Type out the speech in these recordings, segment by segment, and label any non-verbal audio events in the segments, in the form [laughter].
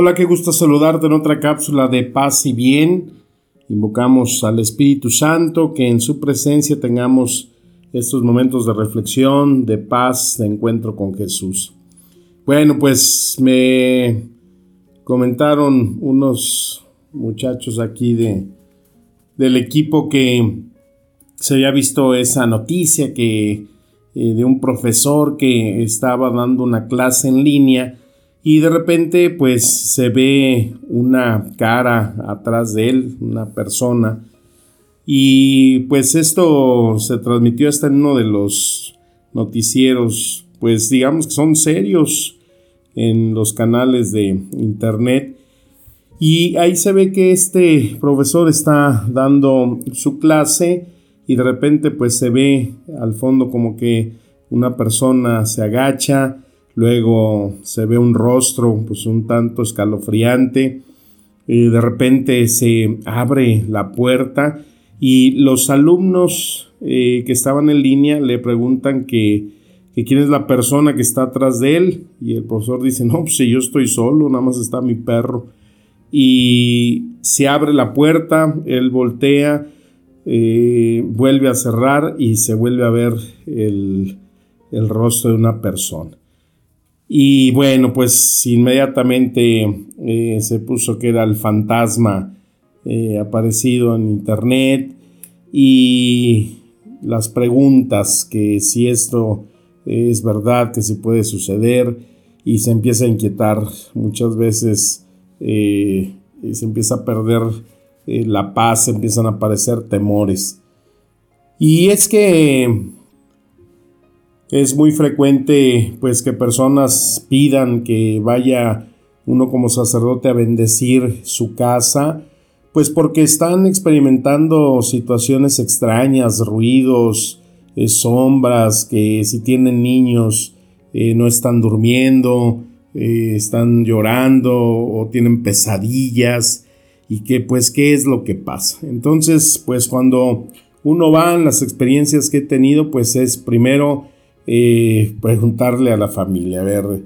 Hola, qué gusto saludarte en otra cápsula de paz y bien. Invocamos al Espíritu Santo que en su presencia tengamos estos momentos de reflexión, de paz, de encuentro con Jesús. Bueno, pues me comentaron unos muchachos aquí de, del equipo que se había visto esa noticia que eh, de un profesor que estaba dando una clase en línea y de repente pues se ve una cara atrás de él, una persona. Y pues esto se transmitió hasta en uno de los noticieros. Pues digamos que son serios en los canales de internet. Y ahí se ve que este profesor está dando su clase y de repente pues se ve al fondo como que una persona se agacha, luego se ve un rostro pues un tanto escalofriante, y de repente se abre la puerta y los alumnos eh, que estaban en línea le preguntan que, quién es la persona que está atrás de él y el profesor dice, no, pues si yo estoy solo, nada más está mi perro. Y se abre la puerta, él voltea, eh, vuelve a cerrar y se vuelve a ver el rostro de una persona. Y bueno, pues inmediatamente eh, se puso que era el fantasma eh, aparecido en internet y las preguntas que si esto es verdad, que si puede suceder y se empieza a inquietar muchas veces, eh, se empieza a perder eh, la paz, empiezan a aparecer temores. Y es que es muy frecuente pues que personas pidan que vaya uno como sacerdote a bendecir su casa, pues porque están experimentando situaciones extrañas, ruidos, eh, sombras, que si tienen niños eh, no están durmiendo, eh, están llorando o tienen pesadillas y que pues qué es lo que pasa. Entonces pues cuando uno va en las experiencias que he tenido pues es primero preguntarle a la familia, a ver,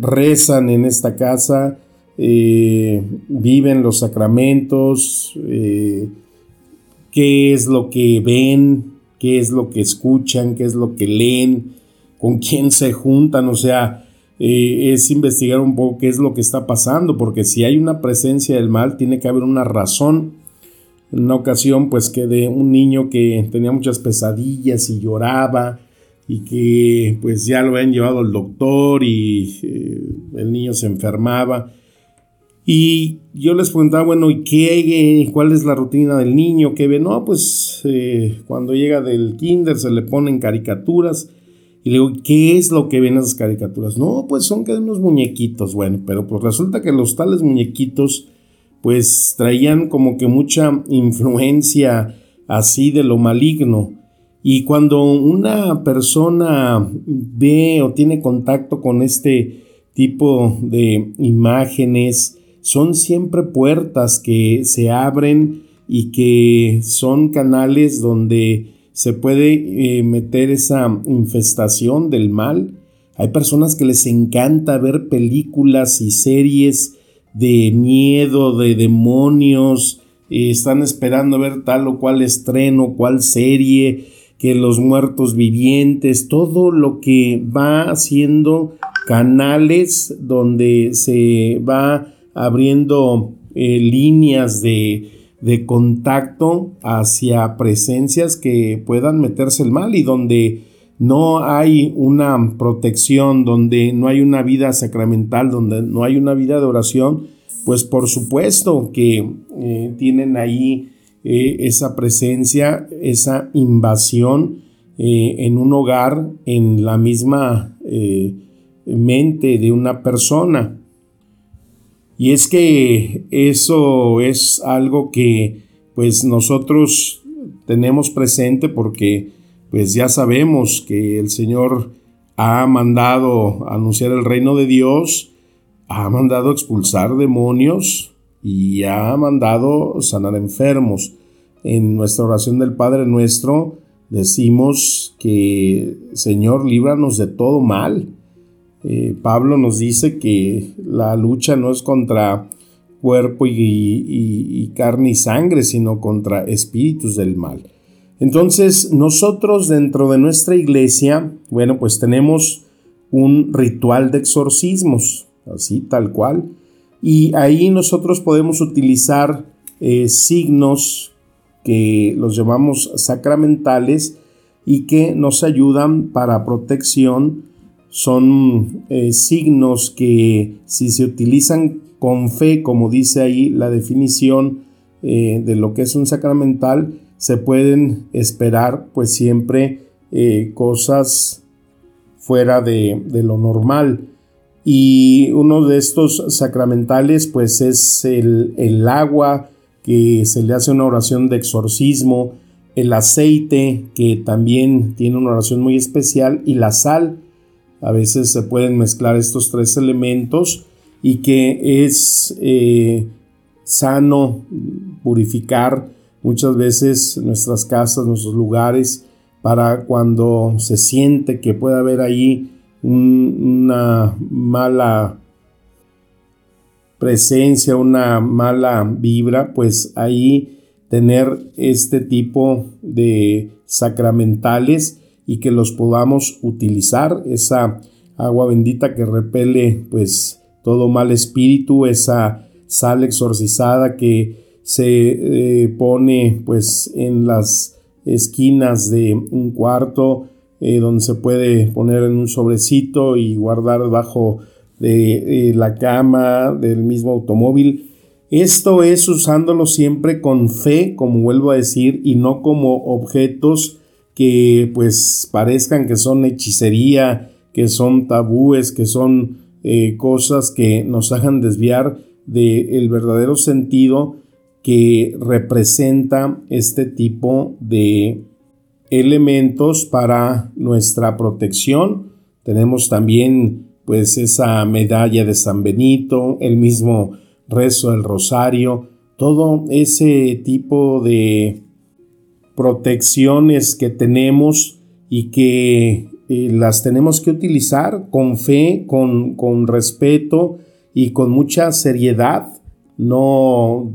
rezan en esta casa, eh, viven los sacramentos, eh, qué es lo que ven, qué es lo que escuchan, qué es lo que leen, con quién se juntan, o sea, eh, es investigar un poco qué es lo que está pasando, porque si hay una presencia del mal, tiene que haber una razón. En una ocasión, pues que de un niño que tenía muchas pesadillas y lloraba, y que pues ya lo habían llevado al doctor y el niño se enfermaba y yo les preguntaba, bueno, ¿y qué? ¿Cuál es la rutina del niño? ¿Qué ve? No, pues eh, cuando llega del kinder se le ponen caricaturas. Y le digo, ¿qué es lo que ven esas caricaturas? No, pues son que unos muñequitos. Bueno, pero pues resulta que los tales muñequitos pues traían como que mucha influencia así de lo maligno. Y cuando una persona ve o tiene contacto con este tipo de imágenes, son siempre puertas que se abren y que son canales donde se puede eh, meter esa infestación del mal. Hay personas que les encanta ver películas y series de miedo, de demonios, eh, están esperando ver tal o cual estreno, cual serie, que los muertos vivientes, todo lo que va haciendo canales donde se va abriendo eh, líneas de, de contacto hacia presencias que puedan meterse el mal y donde no hay una protección, donde no hay una vida sacramental, donde no hay una vida de oración, pues por supuesto que eh, tienen ahí eh, esa presencia, esa invasión en un hogar, en la misma mente de una persona. Y es que eso es algo que pues nosotros tenemos presente porque pues ya sabemos que el Señor ha mandado anunciar el reino de Dios, ha mandado expulsar demonios y ha mandado sanar enfermos. En nuestra oración del Padre nuestro decimos que Señor, líbranos de todo mal. Eh, Pablo nos dice que la lucha no es contra cuerpo y, carne y sangre, sino contra espíritus del mal. Entonces, nosotros dentro de nuestra iglesia, bueno, pues tenemos un ritual de exorcismos, así tal cual, y ahí nosotros podemos utilizar eh, signos que los llamamos sacramentales y que nos ayudan para protección. Son eh, signos que si se utilizan con fe, como dice ahí la definición eh, de lo que es un sacramental, se pueden esperar pues siempre cosas fuera de, lo normal. Y uno de estos sacramentales pues es el, el agua que se le hace una oración de exorcismo, el aceite que también tiene una oración muy especial y la sal. A veces se pueden mezclar estos tres elementos y que es eh, sano purificar muchas veces nuestras casas, nuestros lugares, para cuando se siente que puede haber ahí una mala presencia, una mala vibra, pues ahí tener este tipo de sacramentales y que los podamos utilizar, esa agua bendita que repele pues todo mal espíritu, esa sal exorcizada que se eh, pone pues en las esquinas de un cuarto eh, donde se puede poner en un sobrecito y guardar bajo de eh, la cama del mismo automóvil. Esto es usándolo siempre con fe, como vuelvo a decir, y no como objetos que pues parezcan que son hechicería, que son tabúes, que son eh, cosas que nos hagan desviar del verdadero sentido que representa este tipo de elementos para nuestra protección. Tenemos también pues esa medalla de San Benito, el mismo rezo del rosario, todo ese tipo de protecciones que tenemos y que las tenemos que utilizar con fe, con, con respeto y con mucha seriedad, no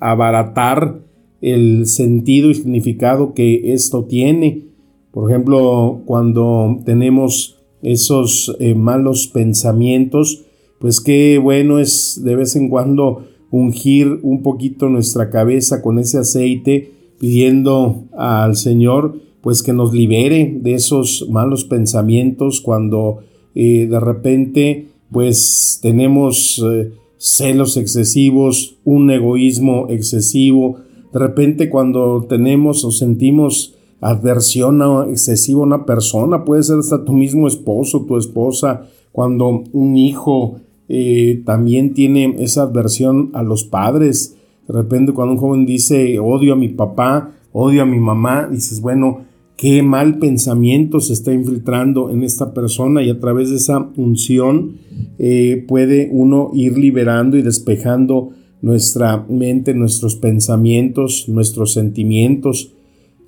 abaratar el sentido y significado que esto tiene. Por ejemplo, cuando tenemos esos eh, malos pensamientos, pues qué bueno es de vez en cuando ungir un poquito nuestra cabeza con ese aceite, pidiendo al Señor pues que nos libere de esos malos pensamientos cuando eh, de repente pues tenemos eh, celos excesivos, un egoísmo excesivo, de repente cuando tenemos o sentimos adversión excesiva a una persona, puede ser hasta tu mismo esposo, tu esposa, cuando un hijo eh, también tiene esa adversión a los padres, de repente cuando un joven dice odio a mi papá, odio a mi mamá, dices, bueno, qué mal pensamiento se está infiltrando en esta persona y a través de esa unción eh, puede uno ir liberando y despejando nuestra mente, nuestros pensamientos, nuestros sentimientos.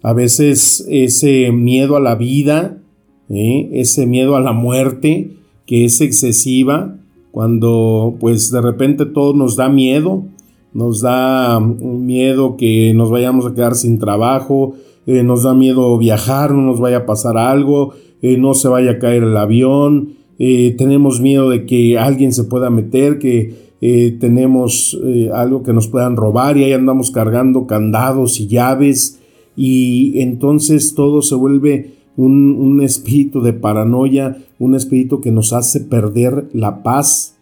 A veces ese miedo a la vida, eh, ese miedo a la muerte que es excesiva, cuando pues de repente todo nos da miedo, nos da miedo que nos vayamos a quedar sin trabajo, eh, nos da miedo viajar, no nos vaya a pasar algo, eh, no se vaya a caer el avión, tenemos miedo de que alguien se pueda meter, que tenemos algo que nos puedan robar y ahí andamos cargando candados y llaves y entonces todo se vuelve un, un espíritu de paranoia, un espíritu que nos hace perder la paz.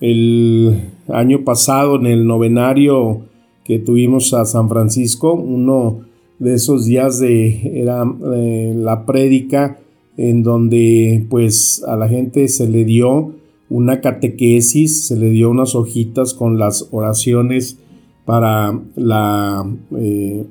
El año pasado en el novenario que tuvimos a San Francisco, uno de esos días de era eh, la prédica en donde pues a la gente se le dio una catequesis, se le dio unas hojitas con las oraciones para la eh,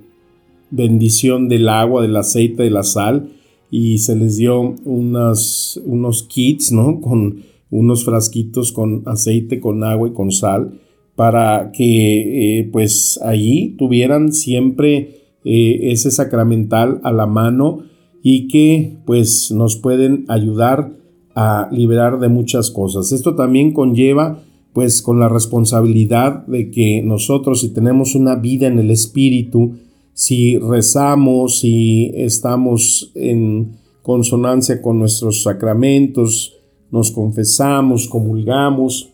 bendición del agua, del aceite, de la sal, y se les dio unos kits, ¿no? [laughs] Con unos frasquitos con aceite, con agua y con sal, para que eh, pues allí tuvieran siempre eh, ese sacramental a la mano y que pues nos pueden ayudar a liberar de muchas cosas. Esto también conlleva pues con la responsabilidad de que nosotros si tenemos una vida en el espíritu, si rezamos, si estamos en consonancia con nuestros sacramentos, nos confesamos, comulgamos,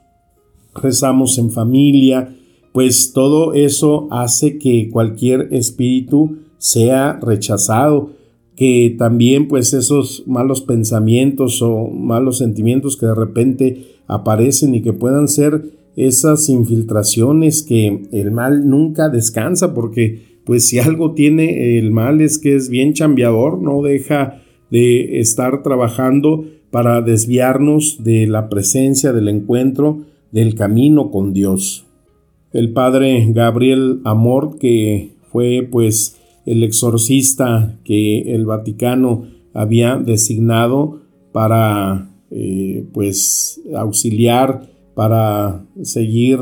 rezamos en familia, pues todo eso hace que cualquier espíritu sea rechazado, que también pues esos malos pensamientos o malos sentimientos que de repente aparecen y que puedan ser esas infiltraciones que el mal nunca descansa porque pues si algo tiene el mal es que es bien chambeador, no deja de estar trabajando para desviarnos de la presencia, del encuentro, del camino con Dios. El padre Gabriel Amor, que fue pues el exorcista que el Vaticano había designado para eh, pues auxiliar, para seguir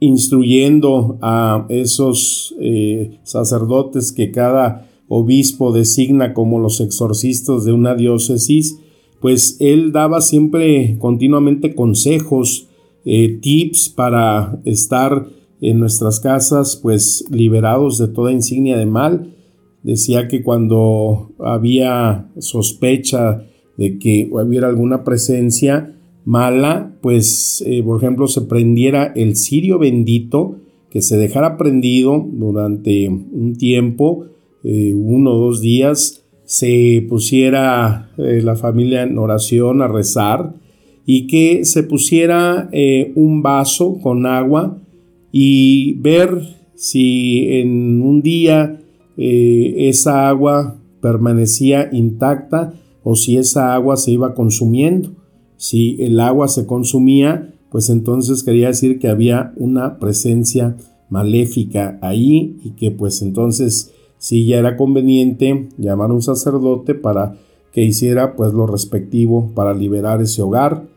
instruyendo a esos eh, sacerdotes que cada obispo designa como los exorcistas de una diócesis, pues él daba siempre continuamente consejos, eh, tips para estar en nuestras casas pues liberados de toda insignia de mal. Decía que cuando había sospecha de que hubiera alguna presencia mala, pues eh, por ejemplo se prendiera el cirio bendito, que se dejara prendido durante un tiempo, eh, uno o dos días, se pusiera eh, la familia en oración a rezar y que se pusiera un vaso con agua y ver si en un día esa agua permanecía intacta o si esa agua se iba consumiendo. Si el agua se consumía, pues entonces quería decir que había una presencia maléfica ahí y que pues entonces sí ya era conveniente llamar a un sacerdote para que hiciera pues lo respectivo para liberar ese hogar.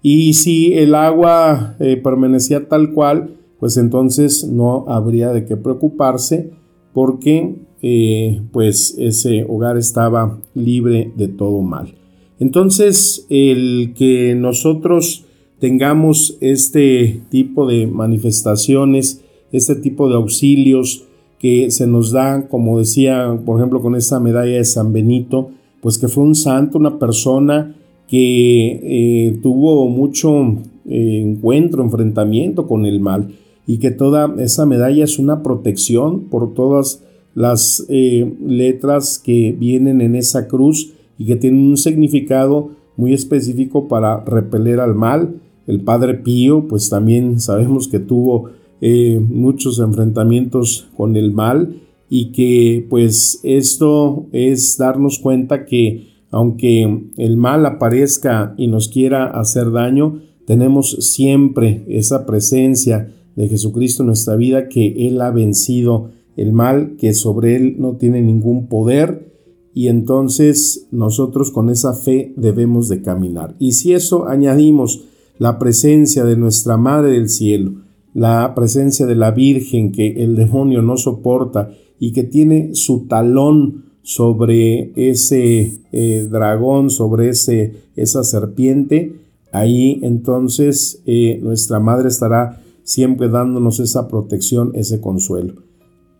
Y si el agua eh, permanecía tal cual, pues entonces no habría de qué preocuparse porque eh, pues ese hogar estaba libre de todo mal. Entonces, el que nosotros tengamos este tipo de manifestaciones, este tipo de auxilios que se nos dan, como decía, por ejemplo, con esa medalla de San Benito, pues que fue un santo, una persona que eh, tuvo mucho eh, encuentro, enfrentamiento con el mal y que toda esa medalla es una protección por todas las eh, letras que vienen en esa cruz y que tienen un significado muy específico para repeler al mal. El Padre Pío, pues también sabemos que tuvo eh, muchos enfrentamientos con el mal y que pues esto es darnos cuenta que aunque el mal aparezca y nos quiera hacer daño, tenemos siempre esa presencia de Jesucristo en nuestra vida que Él ha vencido el mal, que sobre Él no tiene ningún poder y entonces nosotros con esa fe debemos de caminar. Y si eso añadimos la presencia de nuestra Madre del Cielo, la presencia de la Virgen que el demonio no soporta y que tiene su talón sobre ese eh, dragón, sobre ese, esa serpiente, ahí entonces eh, nuestra Madre estará siempre dándonos esa protección, ese consuelo.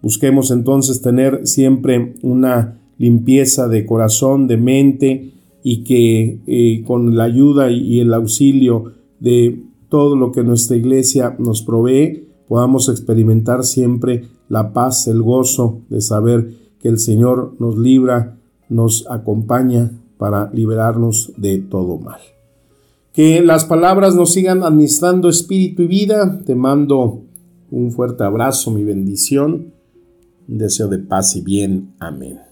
Busquemos entonces tener siempre una limpieza de corazón, de mente y que eh, con la ayuda y el auxilio de todo lo que nuestra iglesia nos provee, podamos experimentar siempre la paz, el gozo de saber que el Señor nos libra, nos acompaña para liberarnos de todo mal. Que las palabras nos sigan administrando espíritu y vida. Te mando un fuerte abrazo, mi bendición, un deseo de paz y bien. Amén.